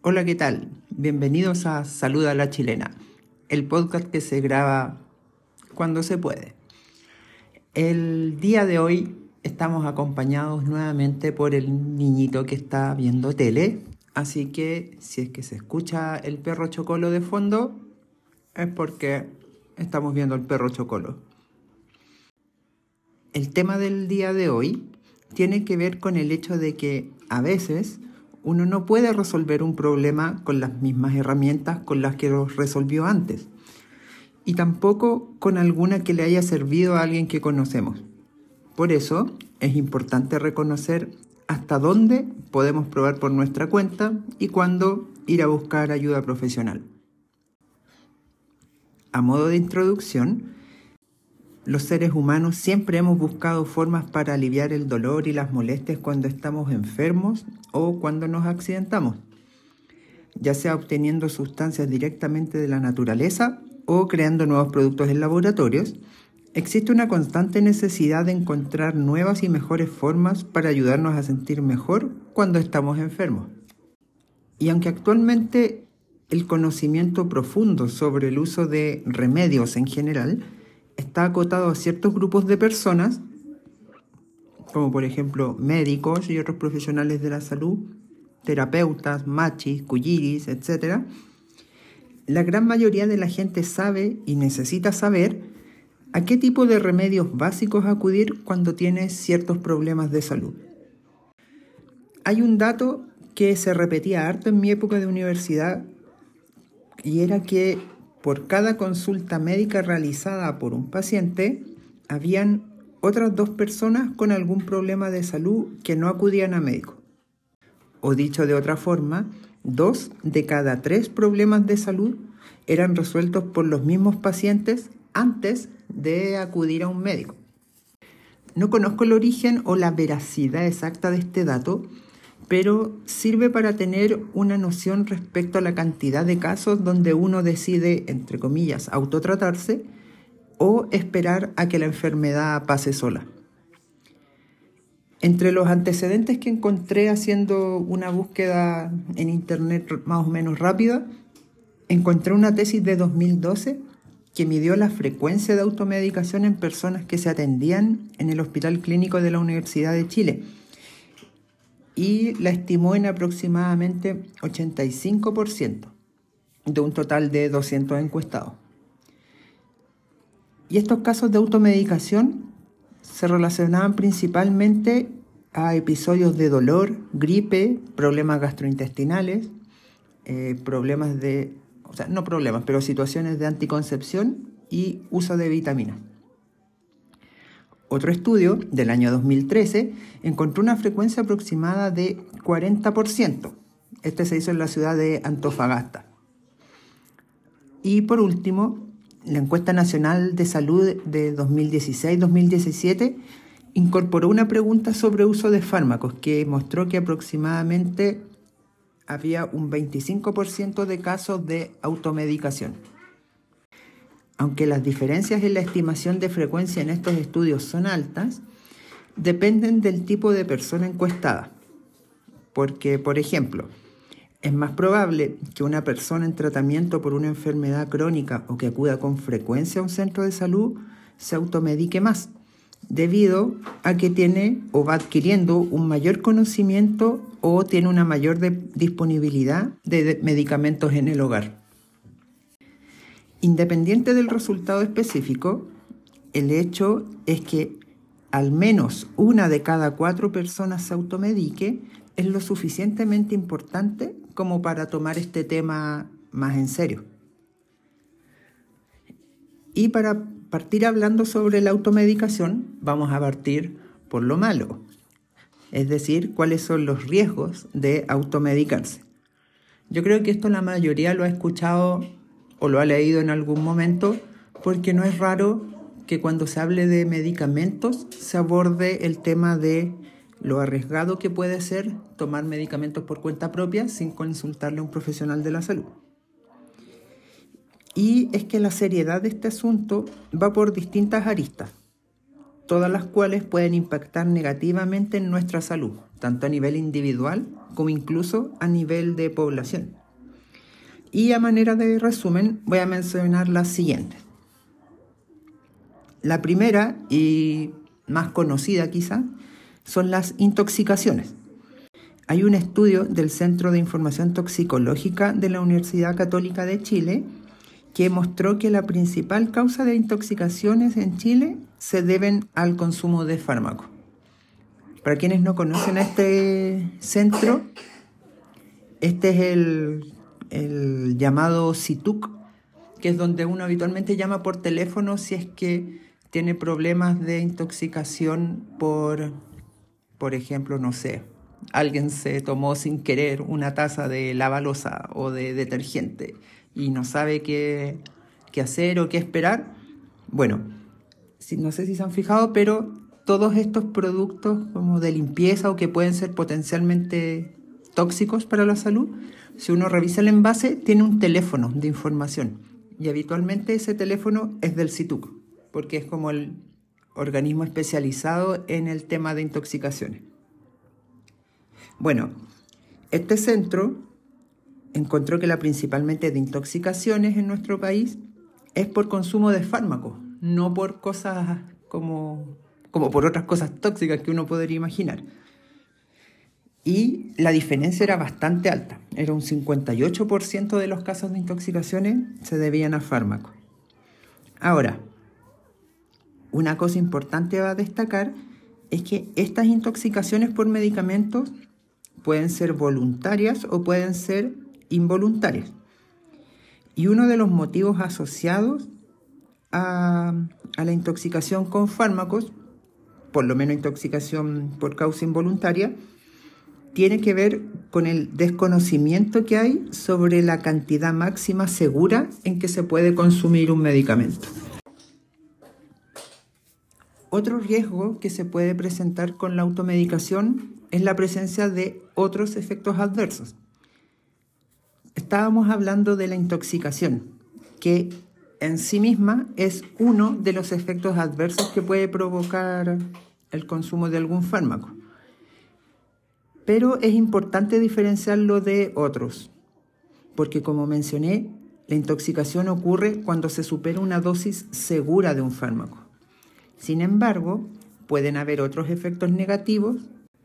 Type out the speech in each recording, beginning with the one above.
Hola, ¿qué tal? Bienvenidos a Saluda a la Chilena, el podcast que se graba cuando se puede. El día de hoy estamos acompañados nuevamente por el niñito que está viendo tele, así que si es que se escucha el perro chocolo de fondo, es porque estamos viendo el perro chocolo. El tema del día de hoy tiene que ver con el hecho de que a veces uno no puede resolver un problema con las mismas herramientas con las que lo resolvió antes. Y tampoco con alguna que le haya servido a alguien que conocemos. Por eso es importante reconocer hasta dónde podemos probar por nuestra cuenta y cuándo ir a buscar ayuda profesional. A modo de introducción, los seres humanos siempre hemos buscado formas para aliviar el dolor y las molestias cuando estamos enfermos o cuando nos accidentamos, ya sea obteniendo sustancias directamente de la naturaleza o creando nuevos productos en laboratorios. Existe una constante necesidad de encontrar nuevas y mejores formas para ayudarnos a sentir mejor cuando estamos enfermos. Y aunque actualmente el conocimiento profundo sobre el uso de remedios en general está acotado a ciertos grupos de personas, como por ejemplo médicos y otros profesionales de la salud, terapeutas, machis, cuyiris, etc., la gran mayoría de la gente sabe y necesita saber a qué tipo de remedios básicos acudir cuando tiene ciertos problemas de salud. Hay un dato que se repetía harto en mi época de universidad y era que por cada consulta médica realizada por un paciente, habían otras dos personas con algún problema de salud que no acudían a médico. O dicho de otra forma, dos de cada tres problemas de salud eran resueltos por los mismos pacientes antes de acudir a un médico. No conozco el origen o la veracidad exacta de este dato, pero sirve para tener una noción respecto a la cantidad de casos donde uno decide, entre comillas, autotratarse o esperar a que la enfermedad pase sola. Entre los antecedentes que encontré haciendo una búsqueda en internet más o menos rápida, encontré una tesis de 2012 que midió la frecuencia de automedicación en personas que se atendían en el Hospital Clínico de la Universidad de Chile y la estimó en aproximadamente 85% de un total de 200 encuestados. Y estos casos de automedicación se relacionaban principalmente a episodios de dolor, gripe, problemas gastrointestinales, eh, problemas de, o sea, no problemas, pero situaciones de anticoncepción y uso de vitaminas. Otro estudio del año 2013 encontró una frecuencia aproximada de 40%. Este se hizo en la ciudad de Antofagasta. Y por último, la encuesta nacional de salud de 2016-2017 incorporó una pregunta sobre uso de fármacos que mostró que aproximadamente había un 25% de casos de automedicación. Aunque las diferencias en la estimación de frecuencia en estos estudios son altas, dependen del tipo de persona encuestada. Porque, por ejemplo, es más probable que una persona en tratamiento por una enfermedad crónica o que acuda con frecuencia a un centro de salud se automedique más, debido a que tiene o va adquiriendo un mayor conocimiento o tiene una mayor disponibilidad de medicamentos en el hogar. Independiente del resultado específico, el hecho es que al menos una de cada cuatro personas se automedique es lo suficientemente importante como para tomar este tema más en serio. Y para partir hablando sobre la automedicación, vamos a partir por lo malo, es decir, cuáles son los riesgos de automedicarse. Yo creo que esto la mayoría lo ha escuchado o lo ha leído en algún momento, porque no es raro que cuando se hable de medicamentos se aborde el tema de lo arriesgado que puede ser tomar medicamentos por cuenta propia sin consultarle a un profesional de la salud. Y es que la seriedad de este asunto va por distintas aristas, todas las cuales pueden impactar negativamente en nuestra salud, tanto a nivel individual como incluso a nivel de población. Y a manera de resumen voy a mencionar las siguientes. La primera y más conocida quizá son las intoxicaciones. Hay un estudio del Centro de Información Toxicológica de la Universidad Católica de Chile que mostró que la principal causa de intoxicaciones en Chile se deben al consumo de fármacos. Para quienes no conocen este centro, este es el, el llamado CITUC, que es donde uno habitualmente llama por teléfono si es que tiene problemas de intoxicación por, por ejemplo, no sé, alguien se tomó sin querer una taza de lavalosa o de detergente y no sabe qué, qué hacer o qué esperar. Bueno, no sé si se han fijado, pero todos estos productos como de limpieza o que pueden ser potencialmente tóxicos para la salud, si uno revisa el envase, tiene un teléfono de información. Y habitualmente ese teléfono es del CITUC, porque es como el organismo especializado en el tema de intoxicaciones. Bueno, este centro encontró que la principalmente de intoxicaciones en nuestro país es por consumo de fármacos, no por cosas como, como por otras cosas tóxicas que uno podría imaginar. Y la diferencia era bastante alta, era un 58% de los casos de intoxicaciones se debían a fármacos. Ahora, una cosa importante a destacar es que estas intoxicaciones por medicamentos pueden ser voluntarias o pueden ser involuntarias. Y uno de los motivos asociados a, la intoxicación con fármacos, por lo menos intoxicación por causa involuntaria, tiene que ver con el desconocimiento que hay sobre la cantidad máxima segura en que se puede consumir un medicamento. Otro riesgo que se puede presentar con la automedicación es la presencia de otros efectos adversos. Estábamos hablando de la intoxicación, que en sí misma es uno de los efectos adversos que puede provocar el consumo de algún fármaco. Pero es importante diferenciarlo de otros, porque como mencioné, la intoxicación ocurre cuando se supera una dosis segura de un fármaco. Sin embargo, pueden haber otros efectos negativos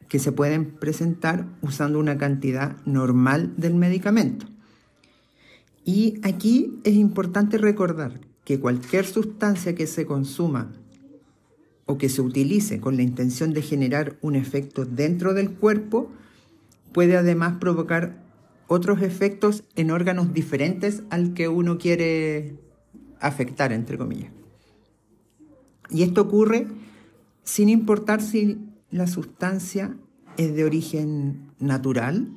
que se pueden presentar usando una cantidad normal del medicamento. Y aquí es importante recordar que cualquier sustancia que se consuma o que se utilice con la intención de generar un efecto dentro del cuerpo puede además provocar otros efectos en órganos diferentes al que uno quiere afectar, entre comillas. Y esto ocurre sin importar si la sustancia es de origen natural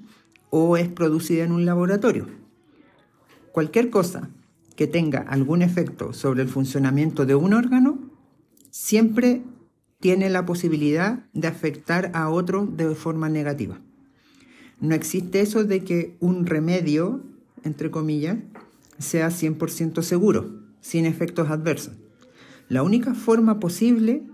o es producida en un laboratorio. Cualquier cosa que tenga algún efecto sobre el funcionamiento de un órgano siempre tiene la posibilidad de afectar a otro de forma negativa. No existe eso de que un remedio, entre comillas, sea 100% seguro, sin efectos adversos. La única forma posible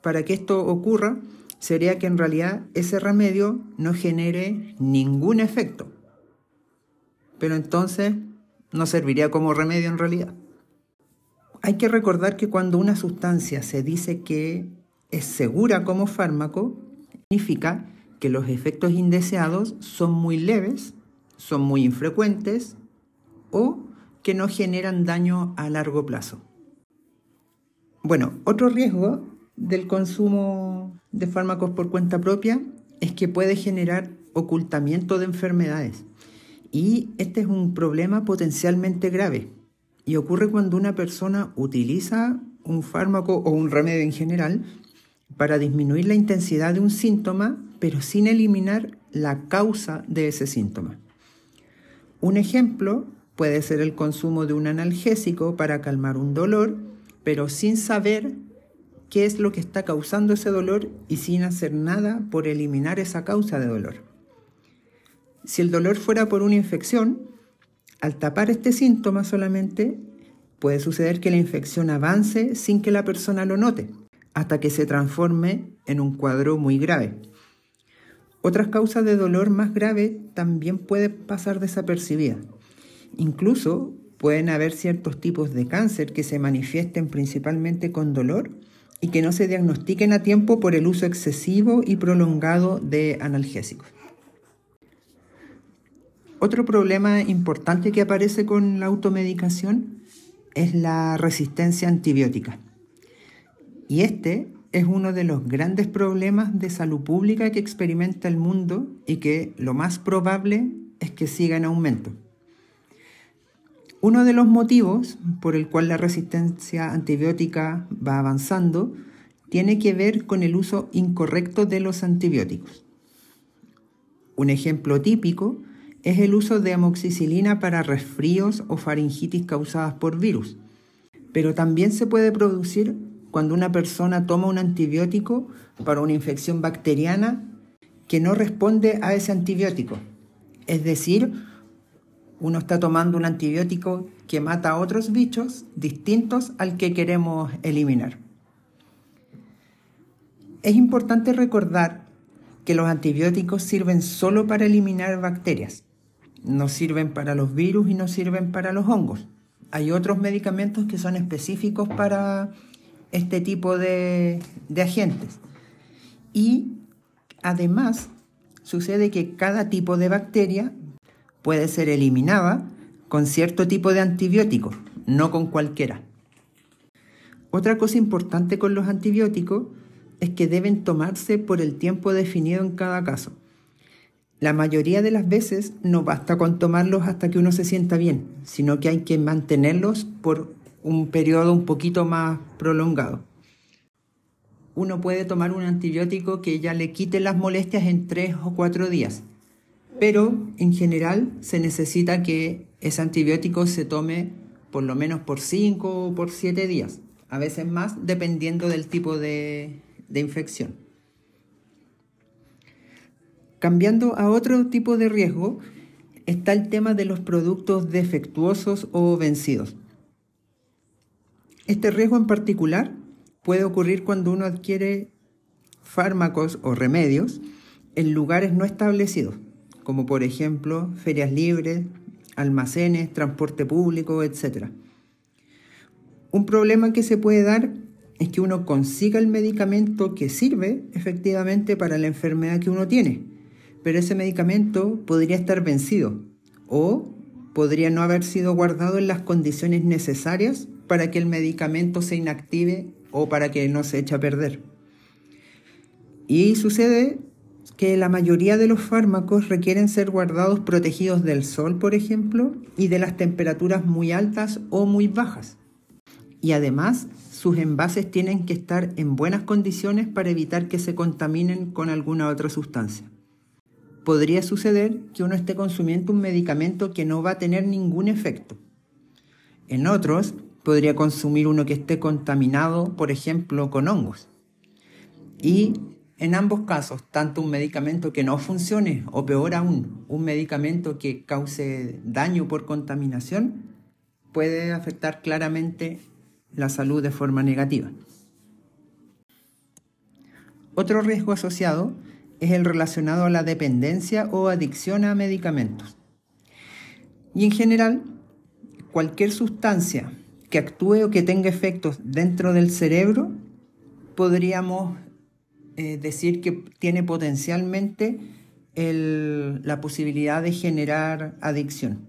para que esto ocurra sería que en realidad ese remedio no genere ningún efecto. Pero entonces no serviría como remedio en realidad. Hay que recordar que cuando una sustancia se dice que es segura como fármaco, significa que los efectos indeseados son muy leves, son muy infrecuentes o que no generan daño a largo plazo. Bueno, otro riesgo del consumo de fármacos por cuenta propia es que puede generar ocultamiento de enfermedades. Y este es un problema potencialmente grave. Y ocurre cuando una persona utiliza un fármaco o un remedio en general para disminuir la intensidad de un síntoma, pero sin eliminar la causa de ese síntoma. Un ejemplo puede ser el consumo de un analgésico para calmar un dolor, pero sin saber qué es lo que está causando ese dolor y sin hacer nada por eliminar esa causa de dolor. Si el dolor fuera por una infección, al tapar este síntoma solamente, puede suceder que la infección avance sin que la persona lo note, hasta que se transforme en un cuadro muy grave. Otras causas de dolor más grave también pueden pasar desapercibidas. Incluso pueden haber ciertos tipos de cáncer que se manifiesten principalmente con dolor y que no se diagnostiquen a tiempo por el uso excesivo y prolongado de analgésicos. Otro problema importante que aparece con la automedicación es la resistencia antibiótica. Y este es uno de los grandes problemas de salud pública que experimenta el mundo y que lo más probable es que siga en aumento. Uno de los motivos por el cual la resistencia antibiótica va avanzando tiene que ver con el uso incorrecto de los antibióticos. Un ejemplo típico es el uso de amoxicilina para resfríos o faringitis causadas por virus, pero también se puede producir cuando una persona toma un antibiótico para una infección bacteriana que no responde a ese antibiótico. Es decir, uno está tomando un antibiótico que mata a otros bichos distintos al que queremos eliminar. Es importante recordar que los antibióticos sirven solo para eliminar bacterias, no sirven para los virus y no sirven para los hongos. Hay otros medicamentos que son específicos para este tipo de, agentes. Y además sucede que cada tipo de bacteria puede ser eliminada con cierto tipo de antibiótico, no con cualquiera. Otra cosa importante con los antibióticos es que deben tomarse por el tiempo definido en cada caso. La mayoría de las veces no basta con tomarlos hasta que uno se sienta bien, sino que hay que mantenerlos por un periodo un poquito más prolongado. Uno puede tomar un antibiótico que ya le quite las molestias en tres o cuatro días, pero en general se necesita que ese antibiótico se tome por lo menos por 5 o por 7 días, a veces más dependiendo del tipo de, de infección. Cambiando a otro tipo de riesgo, está el tema de los productos defectuosos o vencidos. Este riesgo en particular puede ocurrir cuando uno adquiere fármacos o remedios en lugares no establecidos como por ejemplo ferias libres, almacenes, transporte público, etc. Un problema que se puede dar es que uno consiga el medicamento que sirve efectivamente para la enfermedad que uno tiene, pero ese medicamento podría estar vencido o podría no haber sido guardado en las condiciones necesarias para que el medicamento se inactive o para que no se eche a perder. Y sucede que la mayoría de los fármacos requieren ser guardados protegidos del sol, por ejemplo, y de las temperaturas muy altas o muy bajas. Y además, sus envases tienen que estar en buenas condiciones para evitar que se contaminen con alguna otra sustancia. Podría suceder que uno esté consumiendo un medicamento que no va a tener ningún efecto. En otros, podría consumir uno que esté contaminado, por ejemplo, con hongos. Y en ambos casos, tanto un medicamento que no funcione o peor aún, un medicamento que cause daño por contaminación, puede afectar claramente la salud de forma negativa. Otro riesgo asociado es el relacionado a la dependencia o adicción a medicamentos. Y en general, cualquier sustancia que actúe o que tenga efectos dentro del cerebro, podríamos eh, decir que tiene potencialmente la posibilidad de generar adicción.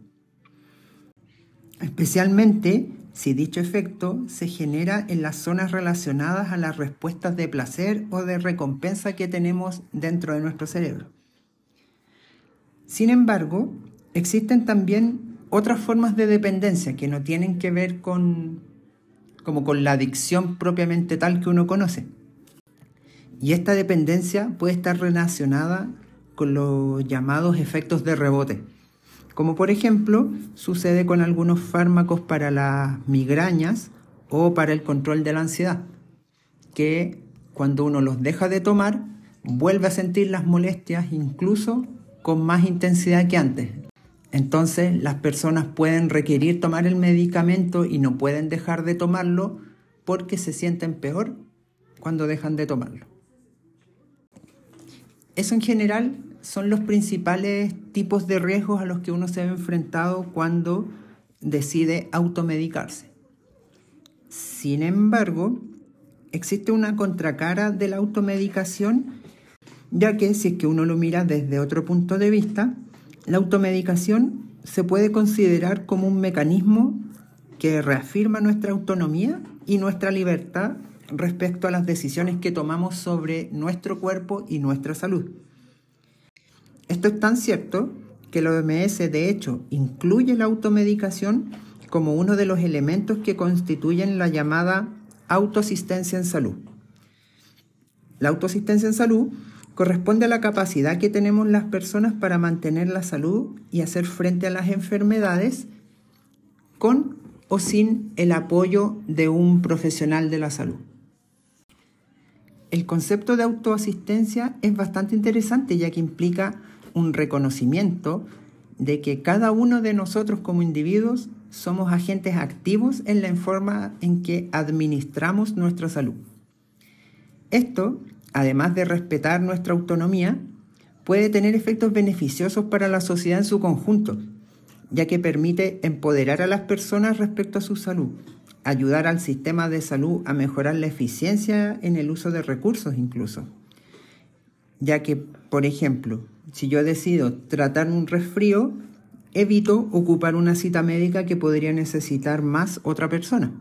Especialmente si dicho efecto se genera en las zonas relacionadas a las respuestas de placer o de recompensa que tenemos dentro de nuestro cerebro. Sin embargo, existen también otras formas de dependencia que no tienen que ver con, como con la adicción propiamente tal que uno conoce. Y esta dependencia puede estar relacionada con los llamados efectos de rebote, como por ejemplo sucede con algunos fármacos para las migrañas o para el control de la ansiedad, que cuando uno los deja de tomar, vuelve a sentir las molestias incluso con más intensidad que antes. Entonces las personas pueden requerir tomar el medicamento y no pueden dejar de tomarlo porque se sienten peor cuando dejan de tomarlo. Eso en general son los principales tipos de riesgos a los que uno se ve enfrentado cuando decide automedicarse. Sin embargo, existe una contracara de la automedicación, ya que si es que uno lo mira desde otro punto de vista, la automedicación se puede considerar como un mecanismo que reafirma nuestra autonomía y nuestra libertad respecto a las decisiones que tomamos sobre nuestro cuerpo y nuestra salud. Esto es tan cierto que la OMS de hecho incluye la automedicación como uno de los elementos que constituyen la llamada autoasistencia en salud. La autoasistencia en salud corresponde a la capacidad que tenemos las personas para mantener la salud y hacer frente a las enfermedades con o sin el apoyo de un profesional de la salud. El concepto de autoasistencia es bastante interesante ya que implica un reconocimiento de que cada uno de nosotros como individuos somos agentes activos en la forma en que administramos nuestra salud. Esto, además de respetar nuestra autonomía, puede tener efectos beneficiosos para la sociedad en su conjunto, ya que permite empoderar a las personas respecto a su salud, ayudar al sistema de salud a mejorar la eficiencia en el uso de recursos incluso. Ya que, por ejemplo, si yo decido tratar un resfrío, evito ocupar una cita médica que podría necesitar más otra persona.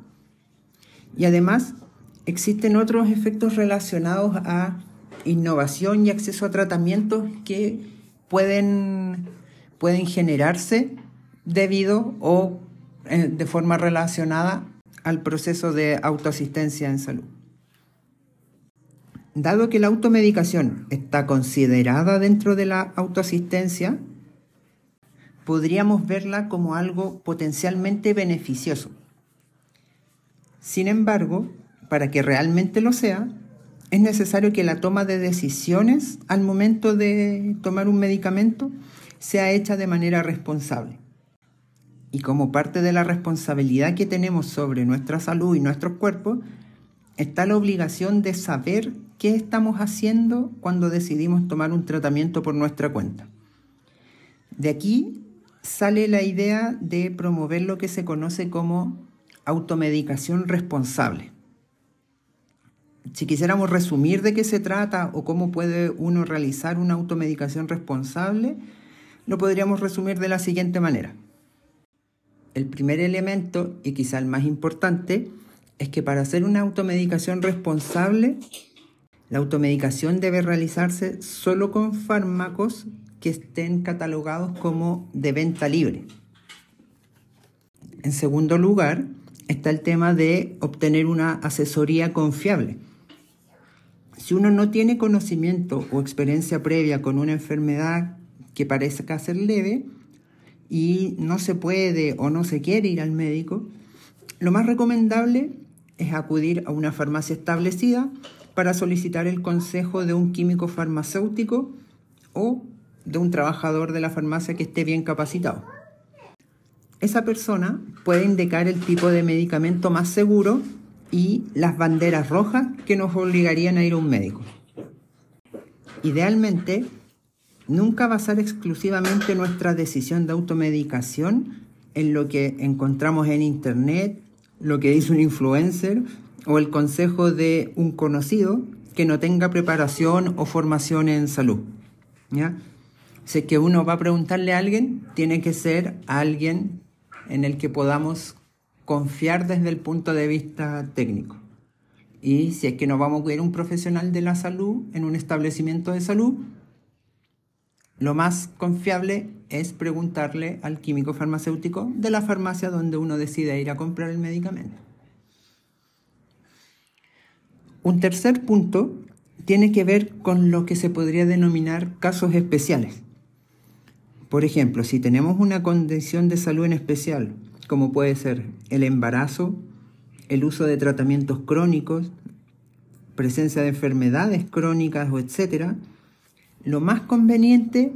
Y además, existen otros efectos relacionados a innovación y acceso a tratamientos que pueden, pueden generarse debido o eh, de forma relacionada al proceso de autoasistencia en salud. Dado que la automedicación está considerada dentro de la autoasistencia, podríamos verla como algo potencialmente beneficioso. Sin embargo, para que realmente lo sea, es necesario que la toma de decisiones al momento de tomar un medicamento sea hecha de manera responsable. Y como parte de la responsabilidad que tenemos sobre nuestra salud y nuestros cuerpos, está la obligación de saber qué estamos haciendo cuando decidimos tomar un tratamiento por nuestra cuenta. De aquí sale la idea de promover lo que se conoce como automedicación responsable. Si quisiéramos resumir de qué se trata o cómo puede uno realizar una automedicación responsable, lo podríamos resumir de la siguiente manera. El primer elemento, y quizá el más importante, es que para hacer una automedicación responsable, la automedicación debe realizarse solo con fármacos que estén catalogados como de venta libre. En segundo lugar, está el tema de obtener una asesoría confiable. Si uno no tiene conocimiento o experiencia previa con una enfermedad que parezca ser leve y no se puede o no se quiere ir al médico, lo más recomendable es acudir a una farmacia establecida para solicitar el consejo de un químico farmacéutico o de un trabajador de la farmacia que esté bien capacitado. Esa persona puede indicar el tipo de medicamento más seguro y las banderas rojas que nos obligarían a ir a un médico. Idealmente, nunca basar exclusivamente nuestra decisión de automedicación en lo que encontramos en Internet, lo que dice un influencer o el consejo de un conocido que no tenga preparación o formación en salud. ¿ya? Si es que uno va a preguntarle a alguien, tiene que ser alguien en el que podamos confiar desde el punto de vista técnico. Y si es que nos vamos a a un profesional de la salud en un establecimiento de salud, lo más confiable es preguntarle al químico farmacéutico de la farmacia donde uno decide ir a comprar el medicamento. Un tercer punto tiene que ver con lo que se podría denominar casos especiales. Por ejemplo, si tenemos una condición de salud en especial, como puede ser el embarazo, el uso de tratamientos crónicos, presencia de enfermedades crónicas o etcétera, lo más conveniente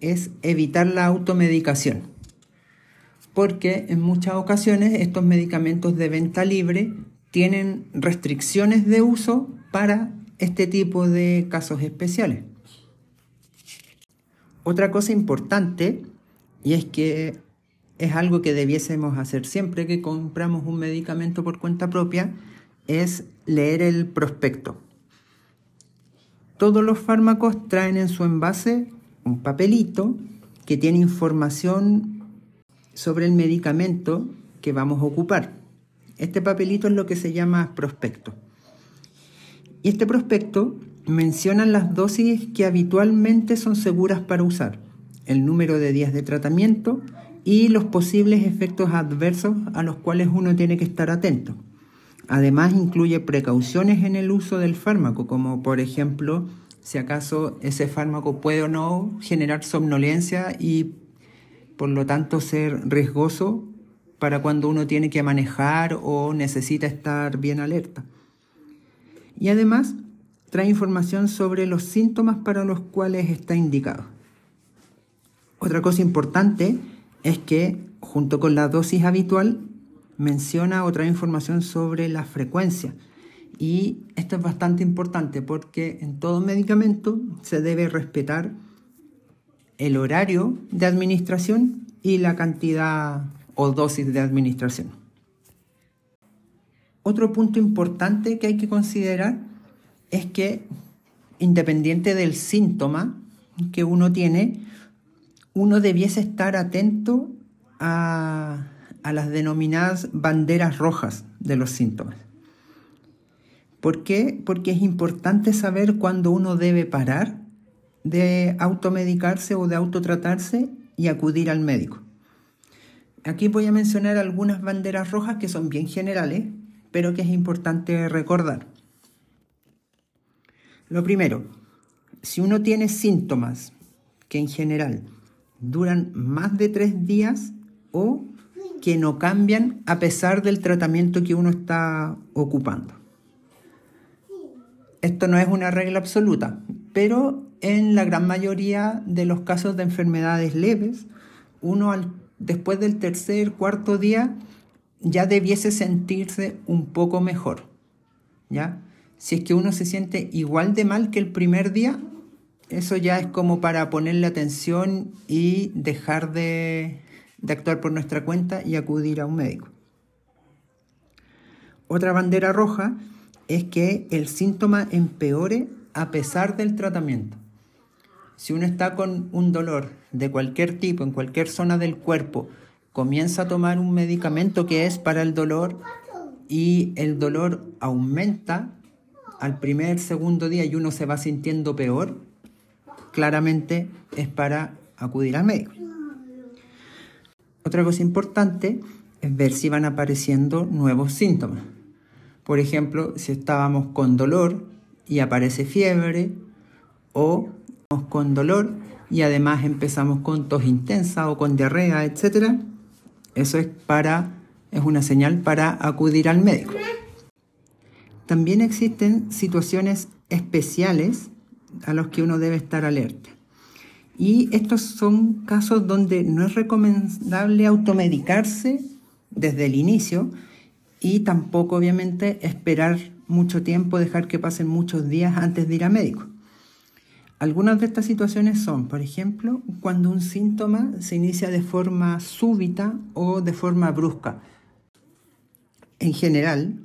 es evitar la automedicación, porque en muchas ocasiones estos medicamentos de venta libre tienen restricciones de uso para este tipo de casos especiales. Otra cosa importante, y es que es algo que debiésemos hacer siempre que compramos un medicamento por cuenta propia, es leer el prospecto. Todos los fármacos traen en su envase un papelito que tiene información sobre el medicamento que vamos a ocupar. Este papelito es lo que se llama prospecto. Y este prospecto menciona las dosis que habitualmente son seguras para usar, el número de días de tratamiento y los posibles efectos adversos a los cuales uno tiene que estar atento. Además incluye precauciones en el uso del fármaco, como por ejemplo si acaso ese fármaco puede o no generar somnolencia y por lo tanto ser riesgoso para cuando uno tiene que manejar o necesita estar bien alerta. Y además trae información sobre los síntomas para los cuales está indicado. Otra cosa importante es que junto con la dosis habitual menciona otra información sobre la frecuencia y esto es bastante importante porque en todo medicamento se debe respetar el horario de administración y la cantidad o dosis de administración. Otro punto importante que hay que considerar es que independiente del síntoma que uno tiene, uno debiese estar atento a, a las denominadas banderas rojas de los síntomas. ¿Por qué? Porque es importante saber cuándo uno debe parar de automedicarse o de autotratarse y acudir al médico. Aquí voy a mencionar algunas banderas rojas que son bien generales, pero que es importante recordar. Lo primero, si uno tiene síntomas que en general duran más de tres días o que no cambian a pesar del tratamiento que uno está ocupando. Esto no es una regla absoluta, pero en la gran mayoría de los casos de enfermedades leves, uno después del tercer, cuarto día ya debiese sentirse un poco mejor. ¿Ya? Si es que uno se siente igual de mal que el primer día, eso ya es como para ponerle atención y dejar de actuar por nuestra cuenta y acudir a un médico. Otra bandera roja es que el síntoma empeore a pesar del tratamiento. Si uno está con un dolor de cualquier tipo, en cualquier zona del cuerpo, comienza a tomar un medicamento que es para el dolor y el dolor aumenta al primer, segundo día y uno se va sintiendo peor, claramente es para acudir al médico. Otra cosa importante es ver si van apareciendo nuevos síntomas. Por ejemplo, si estábamos con dolor y aparece fiebre o con dolor y además empezamos con tos intensa o con diarrea, etc. Eso es para es una señal para acudir al médico. También existen situaciones especiales a los que uno debe estar alerta. Y estos son casos donde no es recomendable automedicarse desde el inicio, y tampoco obviamente esperar mucho tiempo, dejar que pasen muchos días antes de ir a médico. Algunas de estas situaciones son, por ejemplo, cuando un síntoma se inicia de forma súbita o de forma brusca. En general,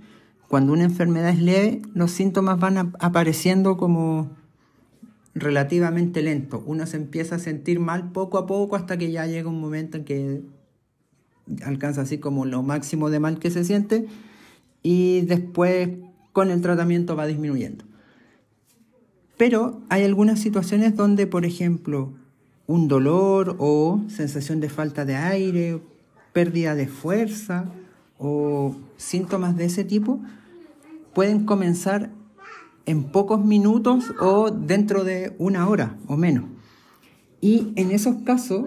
cuando una enfermedad es leve, los síntomas van apareciendo como relativamente lento. Uno se empieza a sentir mal poco a poco hasta que ya llega un momento en que alcanza así como lo máximo de mal que se siente y después con el tratamiento va disminuyendo. Pero hay algunas situaciones donde, por ejemplo, un dolor o sensación de falta de aire, pérdida de fuerza o síntomas de ese tipo pueden comenzar en pocos minutos o dentro de una hora o menos. Y en esos casos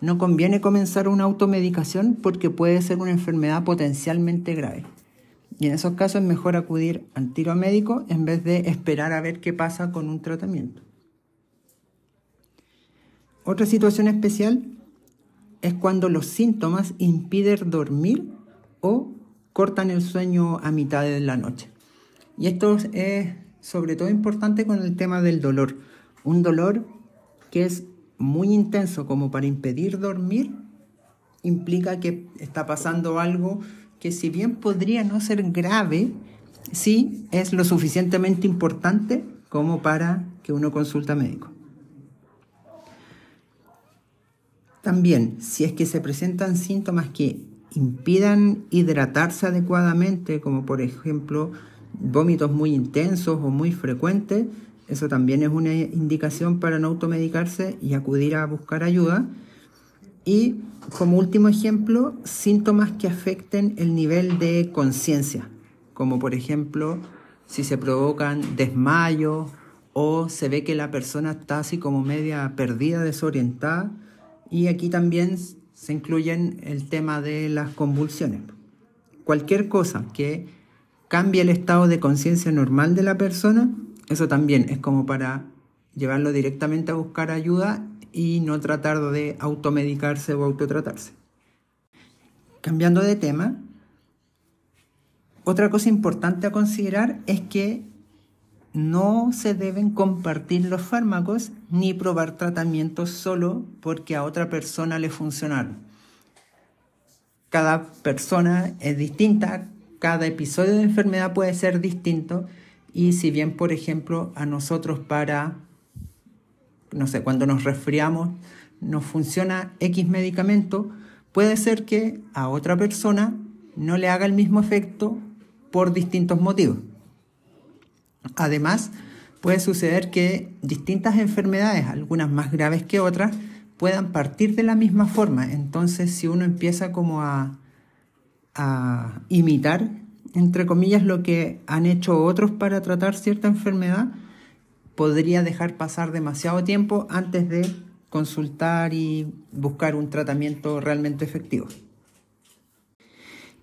no conviene comenzar una automedicación porque puede ser una enfermedad potencialmente grave. Y en esos casos es mejor acudir al tiro médico en vez de esperar a ver qué pasa con un tratamiento. Otra situación especial es cuando los síntomas impiden dormir o cortan el sueño a mitad de la noche. Y esto es sobre todo importante con el tema del dolor. Un dolor que es muy intenso como para impedir dormir implica que está pasando algo que si bien podría no ser grave, sí es lo suficientemente importante como para que uno consulta médico. También, si es que se presentan síntomas que impidan hidratarse adecuadamente, como por ejemplo vómitos muy intensos o muy frecuentes, eso también es una indicación para no automedicarse y acudir a buscar ayuda. Y como último ejemplo, síntomas que afecten el nivel de conciencia, como por ejemplo si se provocan desmayos o se ve que la persona está así como media perdida, desorientada. Y aquí también se incluyen el tema de las convulsiones. Cualquier cosa que cambie el estado de conciencia normal de la persona, eso también es como para llevarlo directamente a buscar ayuda y no tratar de automedicarse o autotratarse. Cambiando de tema, otra cosa importante a considerar es que no se deben compartir los fármacos ni probar tratamientos solo porque a otra persona le funcionaron. Cada persona es distinta, cada episodio de enfermedad puede ser distinto y si bien, por ejemplo, a nosotros para no sé, cuando nos resfriamos, nos funciona X medicamento, puede ser que a otra persona no le haga el mismo efecto por distintos motivos. Además, puede suceder que distintas enfermedades, algunas más graves que otras, puedan partir de la misma forma. Entonces, si uno empieza como a, a imitar, entre comillas, lo que han hecho otros para tratar cierta enfermedad, podría dejar pasar demasiado tiempo antes de consultar y buscar un tratamiento realmente efectivo.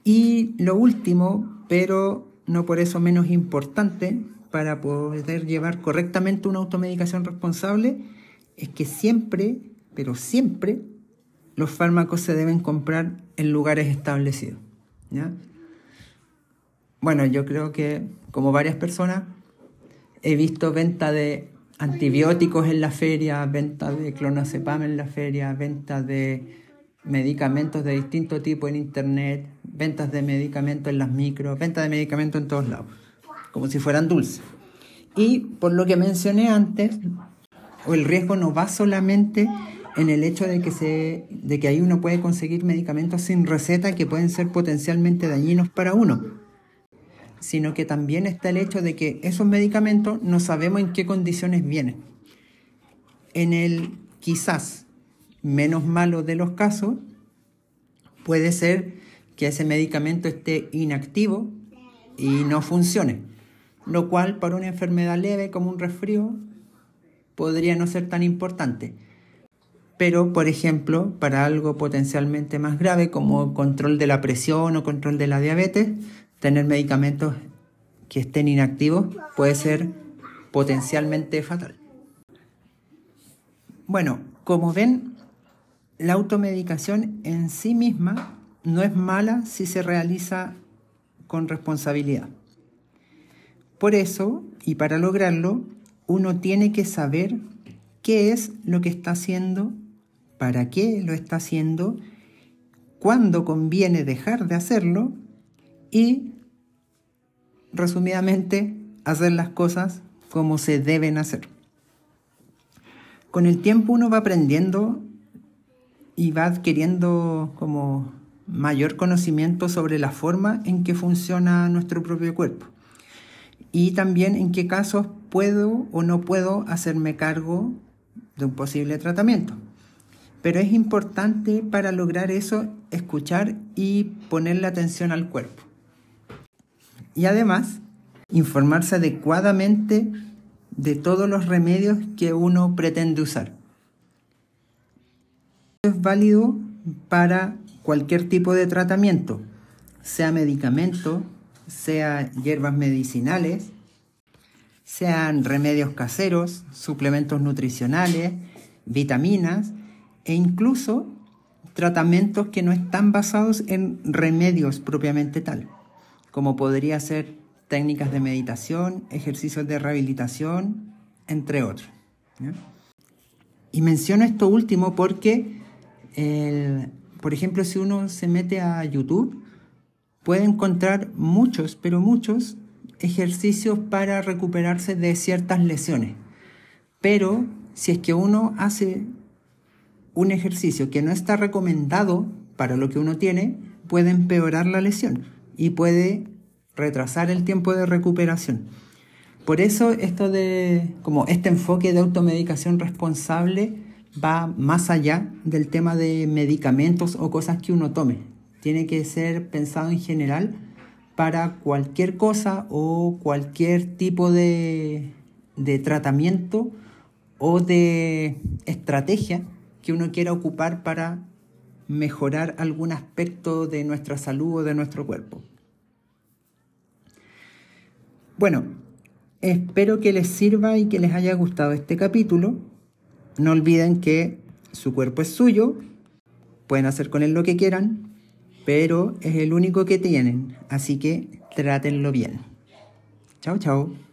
Y lo último, pero no por eso menos importante, para poder llevar correctamente una automedicación responsable, es que siempre, pero siempre, los fármacos se deben comprar en lugares establecidos. Bueno, yo creo que como varias personas he visto venta de antibióticos en la feria, venta de clonazepam en la feria, venta de medicamentos de distinto tipo en internet, ventas de medicamentos en las micros, venta de medicamentos en todos lados, como si fueran dulces. Y por lo que mencioné antes, el riesgo no va solamente en el hecho de que, se, de que ahí uno puede conseguir medicamentos sin receta que pueden ser potencialmente dañinos para uno sino que también está el hecho de que esos medicamentos no sabemos en qué condiciones vienen. En el quizás menos malo de los casos, puede ser que ese medicamento esté inactivo y no funcione, lo cual para una enfermedad leve como un resfrío podría no ser tan importante. Pero, por ejemplo, para algo potencialmente más grave como control de la presión o control de la diabetes, tener medicamentos que estén inactivos puede ser potencialmente fatal. Bueno, como ven, la automedicación en sí misma no es mala si se realiza con responsabilidad. Por eso, y para lograrlo, uno tiene que saber qué es lo que está haciendo, para qué lo está haciendo, cuándo conviene dejar de hacerlo y, resumidamente, hacer las cosas como se deben hacer. Con el tiempo uno va aprendiendo y va adquiriendo como mayor conocimiento sobre la forma en que funciona nuestro propio cuerpo y también en qué casos puedo o no puedo hacerme cargo de un posible tratamiento. Pero es importante para lograr eso escuchar y ponerle atención al cuerpo y además informarse adecuadamente de todos los remedios que uno pretende usar. Es válido para cualquier tipo de tratamiento, sea medicamento, sea hierbas medicinales, sean remedios caseros, suplementos nutricionales, vitaminas e incluso tratamientos que no están basados en remedios propiamente tal, como podría ser técnicas de meditación, ejercicios de rehabilitación, entre otros. Y menciono esto último porque, por ejemplo, si uno se mete a YouTube, puede encontrar muchos, pero muchos ejercicios para recuperarse de ciertas lesiones. Pero si es que uno hace un ejercicio que no está recomendado para lo que uno tiene, puede empeorar la lesión y puede retrasar el tiempo de recuperación. Por eso esto de como este enfoque de automedicación responsable va más allá del tema de medicamentos o cosas que uno tome. Tiene que ser pensado en general para cualquier cosa o cualquier tipo de, de tratamiento o de estrategia que uno quiera ocupar para mejorar algún aspecto de nuestra salud o de nuestro cuerpo. Bueno, espero que les sirva y que les haya gustado este capítulo. No olviden que su cuerpo es suyo, pueden hacer con él lo que quieran, pero es el único que tienen, así que trátenlo bien. Chao, chao.